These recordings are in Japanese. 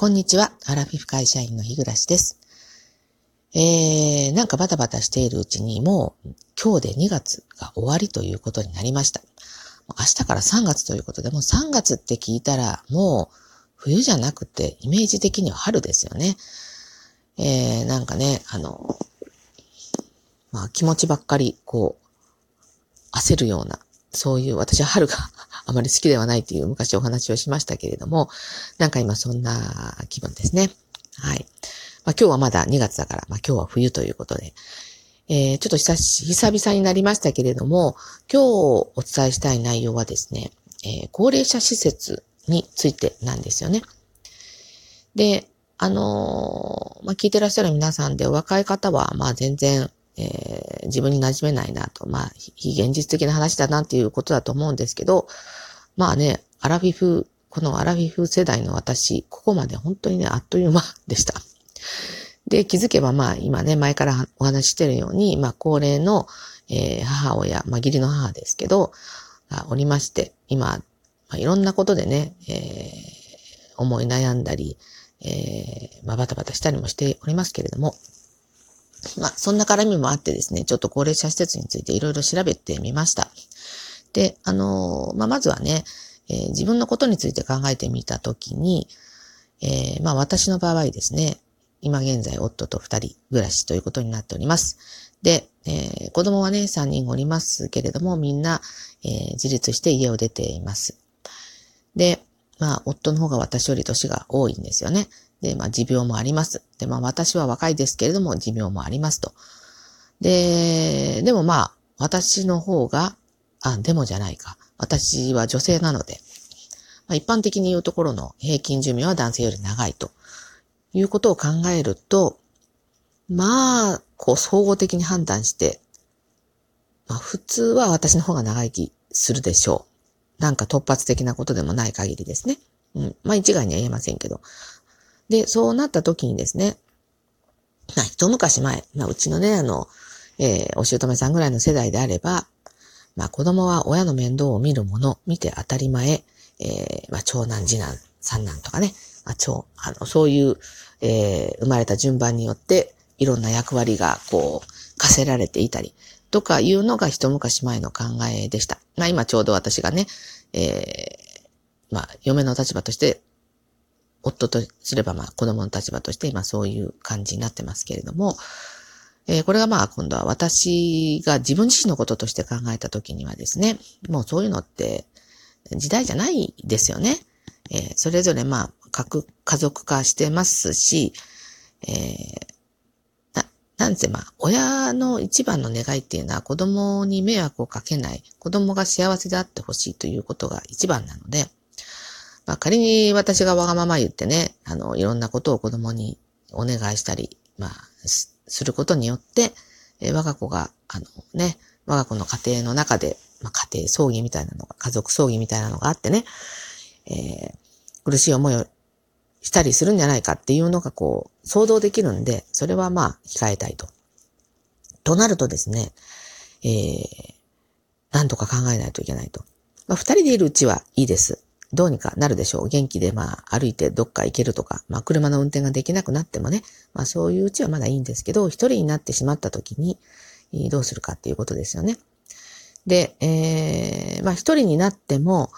こんにちは。アラフィフ会社員の日暮です。えー、なんかバタバタしているうちにもう今日で2月が終わりということになりました。明日から3月ということで、もう3月って聞いたらもう冬じゃなくてイメージ的には春ですよね。えー、なんかね、あの、まあ気持ちばっかりこう焦るような、そういう私は春があまり好きではないという昔お話をしましたけれども、なんか今そんな気分ですね。はい。まあ、今日はまだ2月だから、まあ、今日は冬ということで、えー、ちょっと久久々になりましたけれども、今日お伝えしたい内容はですね、えー、高齢者施設についてなんですよね。で、あのー、まあ、聞いてらっしゃる皆さんでお若い方は、まあ全然えー、自分に馴染めないなと、まあ、非現実的な話だなっていうことだと思うんですけど、まあね、アラフィフ、このアラフィフ世代の私、ここまで本当にね、あっという間でした。で、気づけばまあ今ね、前からお話ししてるように、まあ高齢の、えー、母親、まあ義理の母ですけど、がおりまして、今、まあ、いろんなことでね、えー、思い悩んだり、えー、まあバタバタしたりもしておりますけれども、まあ、そんな絡みもあってですね、ちょっと高齢者施設についていろいろ調べてみました。で、あの、まあ、まずはね、えー、自分のことについて考えてみたときに、えー、まあ、私の場合ですね、今現在夫と二人暮らしということになっております。で、えー、子供はね、三人おりますけれども、みんな、えー、自立して家を出ています。で、まあ、夫の方が私より年が多いんですよね。で、まあ、持病もあります。で、まあ、私は若いですけれども、持病もありますと。で、でもまあ、私の方が、あ、でもじゃないか。私は女性なので、まあ、一般的に言うところの平均寿命は男性より長いということを考えると、まあ、こう、総合的に判断して、まあ、普通は私の方が長生きするでしょう。なんか突発的なことでもない限りですね。うん。まあ一概には言えませんけど。で、そうなった時にですね、まあ、一昔前、まあ、うちのね、あの、えー、お姑さんぐらいの世代であれば、まあ、子供は親の面倒を見るもの、見て当たり前、えー、まあ、長男、次男、三男とかね、まあ、長、あの、そういう、えー、生まれた順番によって、いろんな役割が、こう、課せられていたり、とかいうのが一昔前の考えでした。まあ、今ちょうど私がね、えー、まあ、嫁の立場として夫とすればまあ子供の立場として今そういう感じになってますけれども、えー、これがまあ今度は私が自分自身のこととして考えた時にはですね、もうそういうのって時代じゃないですよね。えー、それぞれまあ各家族化してますし、えー、な、なんせまあ親の一番の願いっていうのは子供に迷惑をかけない、子供が幸せであってほしいということが一番なので、まあ、仮に私がわがまま言ってね、あの、いろんなことを子供にお願いしたり、まあ、することによって、え我が子が、あのね、我が子の家庭の中で、まあ、家庭葬儀みたいなのが、家族葬儀みたいなのがあってね、えー、苦しい思いをしたりするんじゃないかっていうのがこう、想像できるんで、それはまあ、控えたいと。となるとですね、えー、なんとか考えないといけないと。まあ、二人でいるうちはいいです。どうにかなるでしょう。元気でまあ歩いてどっか行けるとか、まあ車の運転ができなくなってもね、まあそういううちはまだいいんですけど、一人になってしまった時にどうするかっていうことですよね。で、えー、まあ一人になっても、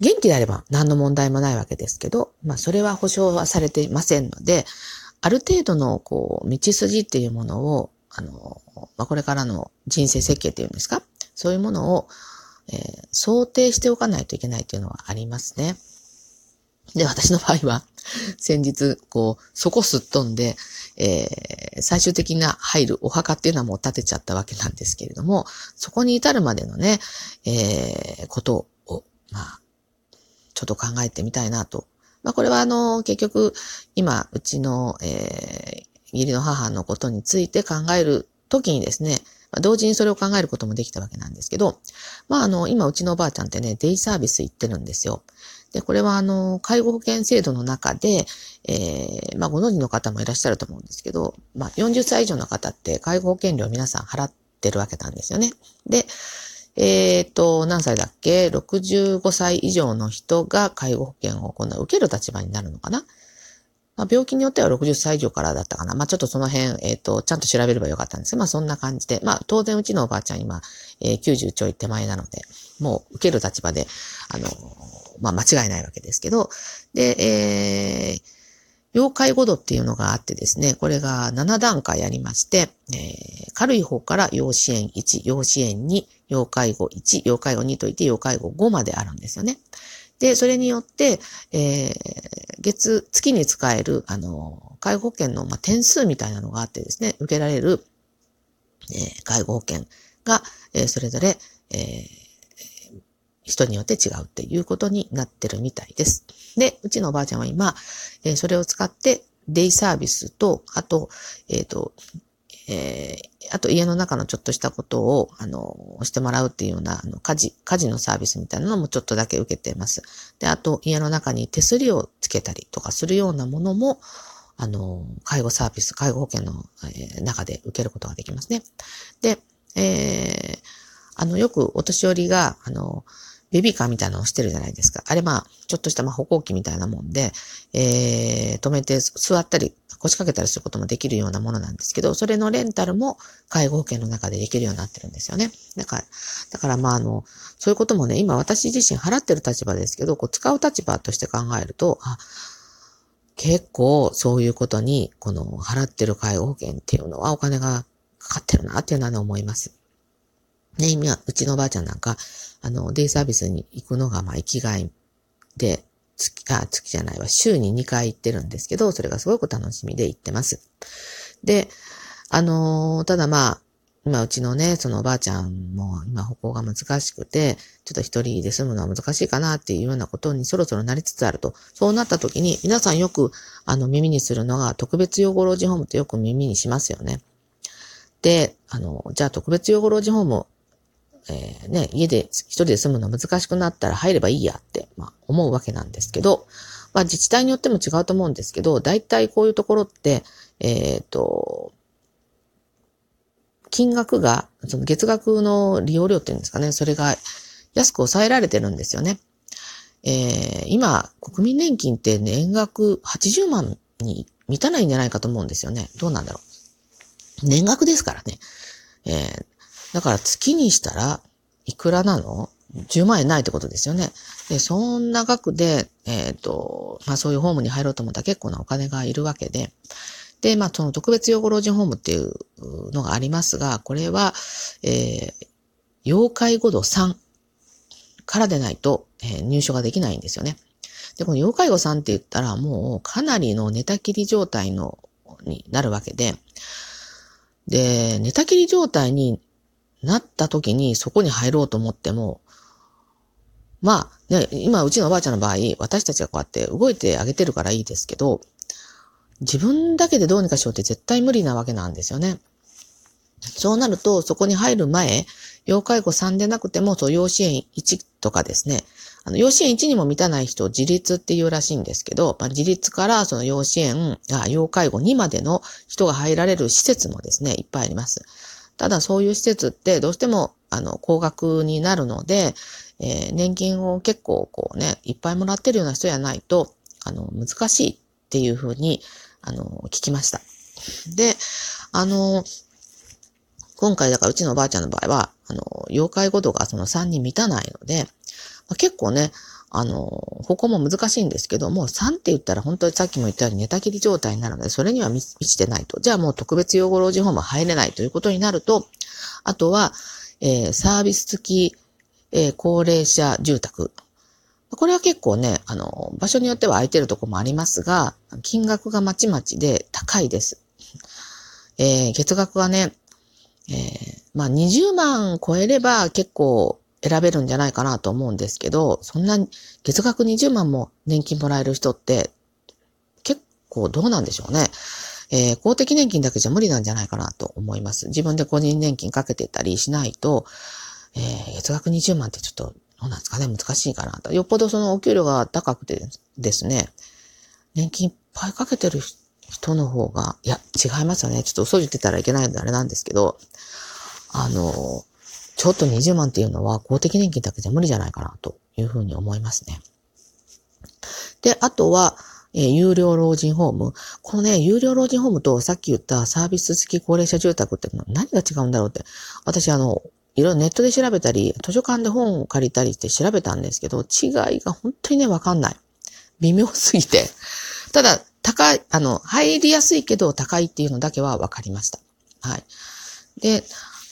元気であれば何の問題もないわけですけど、まあそれは保証はされていませんので、ある程度のこう道筋っていうものを、あの、まあこれからの人生設計っていうんですか？そういうものをえー、想定しておかないといけないというのはありますね。で、私の場合は、先日、こう、そこすっ飛んで、えー、最終的な入るお墓っていうのはもう建てちゃったわけなんですけれども、そこに至るまでのね、えー、ことを、まあ、ちょっと考えてみたいなと。まあ、これはあの、結局、今、うちの、えー、義理の母のことについて考えるときにですね、ま同時にそれを考えることもできたわけなんですけど、まあ、あの、今、うちのおばあちゃんってね、デイサービス行ってるんですよ。で、これは、あの、介護保険制度の中で、えー、まあ、ご存知の方もいらっしゃると思うんですけど、まあ、40歳以上の方って介護保険料皆さん払ってるわけなんですよね。で、えっ、ー、と、何歳だっけ ?65 歳以上の人が介護保険を今度は受ける立場になるのかな？まあ、病気によっては60歳以上からだったかな。まあ、ちょっとその辺、えっ、ー、と、ちゃんと調べればよかったんですけど、まあ、そんな感じで、まあ、当然うちのおばあちゃん今、えー、90ちょい手前なので、もう受ける立場で、あの、まあ、間違いないわけですけど、で、えー、要介護度っていうのがあってですね、これが7段階ありまして、えー、軽い方から要支援1、要支援2、要介護1、要介護2といて、要介護5まであるんですよね。で、それによって、えー、月、月に使える、あの、介護保険の、まあ、点数みたいなのがあってですね、受けられる、えー、介護保険が、えー、それぞれ、えー、人によって違うっていうことになってるみたいです。で、うちのおばあちゃんは今、えー、それを使ってデイサービスと、あと、えっ、ー、と、えー、あと家の中のちょっとしたことを、あの、してもらうっていうような、あの、家事、家事のサービスみたいなのもちょっとだけ受けてます。で、あと家の中に手すりをつけたりとかするようなものも、あの、介護サービス、介護保険の、えー、中で受けることができますね。で、えー、あの、よくお年寄りが、あの、ベビーカーみたいなのをしてるじゃないですか。あれまあ、ちょっとしたまあ歩行器みたいなもんで、えー、止めて座ったり、腰掛けたりすることもできるようなものなんですけど、それのレンタルも介護保険の中でできるようになってるんですよね。だから、だからまああの、そういうこともね、今私自身払ってる立場ですけど、こう使う立場として考えると、あ、結構そういうことに、この払ってる介護保険っていうのはお金がかかってるなっていうのは、思います。ね、今、うちのおばあちゃんなんか、あの、デイサービスに行くのが、まあ、生きがいで、月、あ、月じゃないわ、週に2回行ってるんですけど、それがすごく楽しみで行ってます。で、あのー、ただまあ、今うちのね、そのおばあちゃんも今歩行が難しくて、ちょっと一人で住むのは難しいかなっていうようなことにそろそろなりつつあると。そうなった時に、皆さんよくあの耳にするのが特別養護老人ホームってよく耳にしますよね。で、あの、じゃあ特別養護老人ホームえー、ね、家で一人で住むの難しくなったら入ればいいやって、まあ、思うわけなんですけど、まあ、自治体によっても違うと思うんですけど、大体こういうところって、えっ、ー、と、金額が、その月額の利用料っていうんですかね、それが安く抑えられてるんですよね。えー、今、国民年金って年額80万に満たないんじゃないかと思うんですよね。どうなんだろう。年額ですからね。えー、だから月にしたらいくらなの ?10 万円ないってことですよね。で、そんな額で、えっ、ー、と、まあそういうホームに入ろうと思ったら結構なお金がいるわけで、で、まあその特別養護老人ホームっていうのがありますが、これは、えー、要介護度3からでないと、えー、入所ができないんですよね。で、この要介護3って言ったらもうかなりの寝たきり状態の、になるわけで、で、寝たきり状態になった時にそこに入ろうと思っても、まあ、ね、今、うちのおばあちゃんの場合、私たちがこうやって動いてあげてるからいいですけど、自分だけでどうにかしようって絶対無理なわけなんですよね。そうなると、そこに入る前、要介護3でなくても、そう、要支援1とかですね、あの、要支援1にも満たない人を自立っていうらしいんですけど、まあ、自立からその要支援、あ要介護2までの人が入られる施設もですね、いっぱいあります。ただそういう施設ってどうしても、あの、高額になるので、えー、年金を結構こうね、いっぱいもらってるような人じゃないと、あの、難しいっていうふうに、あの、聞きました。で、あの、今回だからうちのおばあちゃんの場合は、あの、要介護度がその3に満たないので、ま、結構ね、あの、歩行も難しいんですけども、3って言ったら本当にさっきも言ったように寝たきり状態になるので、それには満ちてないと。じゃあもう特別養護老人ホーム入れないということになると、あとは、えー、サービス付き、えー、高齢者住宅。これは結構ね、あの、場所によっては空いてるとこもありますが、金額がまちまちで高いです。えー、月額はね、えー、まあ20万超えれば結構選べるんじゃないかなと思うんですけど、そんな月額20万も年金もらえる人って結構どうなんでしょうね。えー、公的年金だけじゃ無理なんじゃないかなと思います。自分で個人年金かけてたりしないと、えー、月額20万ってちょっと、どうなんですかね？難しいかなと。よっぽどそのお給料が高くてですね、年金いっぱいかけてる人の方が、いや、違いますよね。ちょっと嘘言ってたらいけないのであれなんですけど、あの、ちょっと20万っていうのは公的年金だけじゃ無理じゃないかなというふうに思いますね。で、あとは、えー、有料老人ホーム。このね、有料老人ホームとさっき言ったサービス付き高齢者住宅って何が違うんだろうって。私あの、いろいろネットで調べたり、図書館で本を借りたりして調べたんですけど、違いが本当にね、わかんない。微妙すぎて。ただ、高い、あの、入りやすいけど高いっていうのだけは分かりました。はい。で、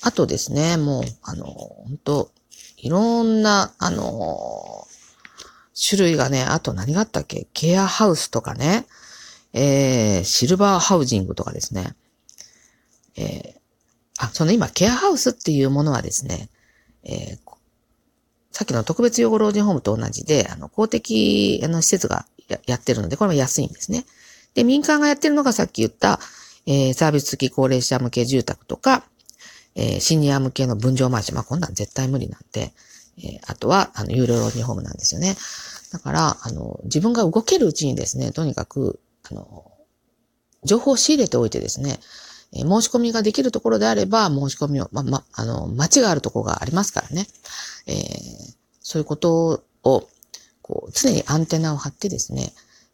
あとですね、もう、あの、本当いろんな、あの、種類がね、あと何があったっけ？ケアハウスとかね、えー、シルバーハウジングとかですね。えー、あ、その今、ケアハウスっていうものはですね、えー、さっきの特別養護老人ホームと同じで、あの、公的、あの、施設がやってるので、これは安いんですね。で、民間がやってるのがさっき言った、えー、サービス付き高齢者向け住宅とか、えー、シニア向けの分譲マンション。まあ、こんなん絶対無理なんで、えー、あとは、あの、有料老人ホームなんですよね。だから、あの、自分が動けるうちにですね、とにかく、あの、情報を仕入れておいてですね、えー、申し込みができるところであれば、申し込みを、ま、ま、あの、街があるところがありますからね。えー、そういうことを、こう、常にアンテナを張ってですね、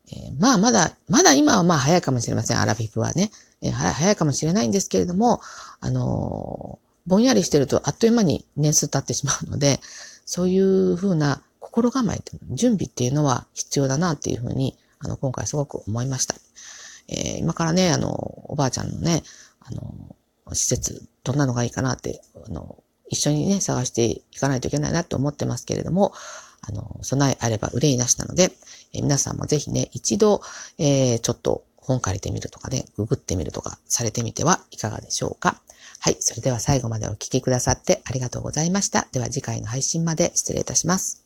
えー、まあ、まだ、まだ今はまあ早いかもしれません、アラフィフはね。えー、早いかもしれないんですけれども、あのー、ぼんやりしてるとあっという間に年数経ってしまうので、そういうふうな心構え準備っていうのは必要だなっていうふうに、あの、今回すごく思いました。えー、今からね、あの、おばあちゃんのね、あの、施設、どんなのがいいかなって、あの、一緒にね、探していかないといけないなと思ってますけれども、あの、備えあれば憂いなしなので、え、皆さんもぜひね、一度、えー、ちょっと本借りてみるとかね、ググってみるとかされてみてはいかがでしょうか。はい。それでは最後までお聴きくださってありがとうございました。では次回の配信まで失礼いたします。